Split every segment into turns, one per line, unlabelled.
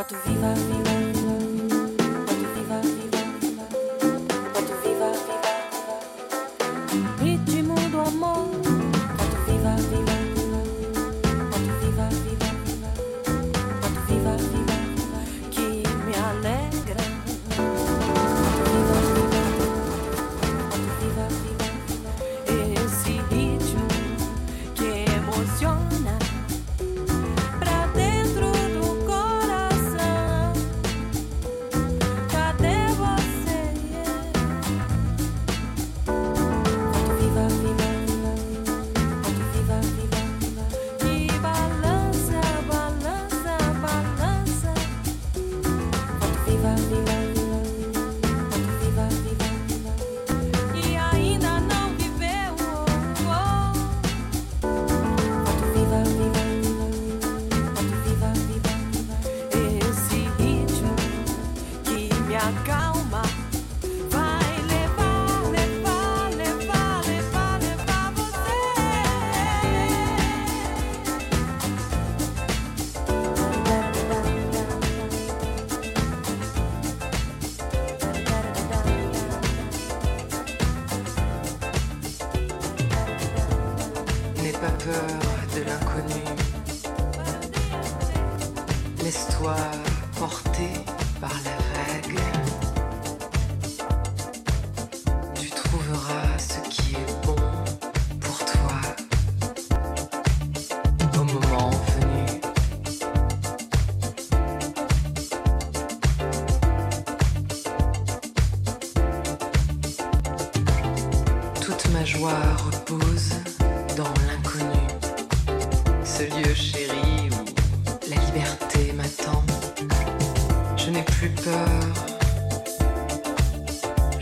Foto viva, viva, viva,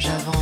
j'avance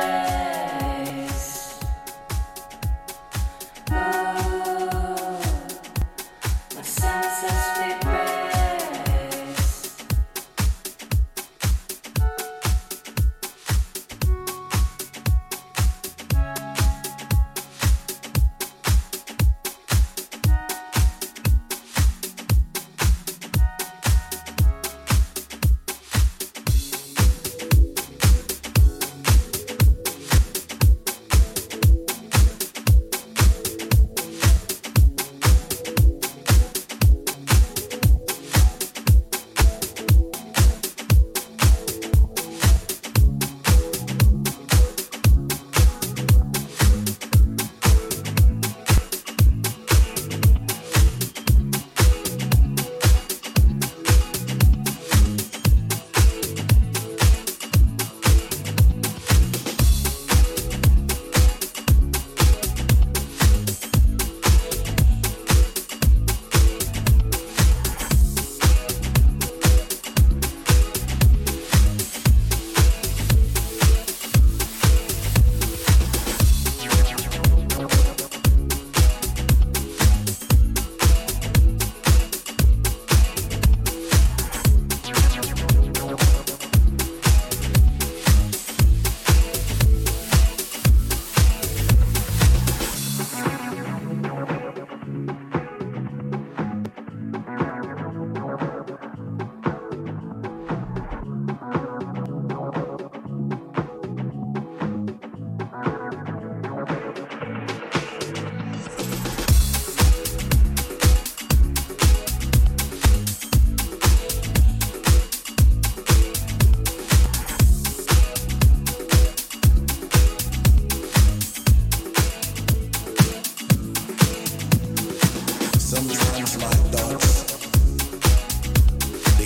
Bye.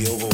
the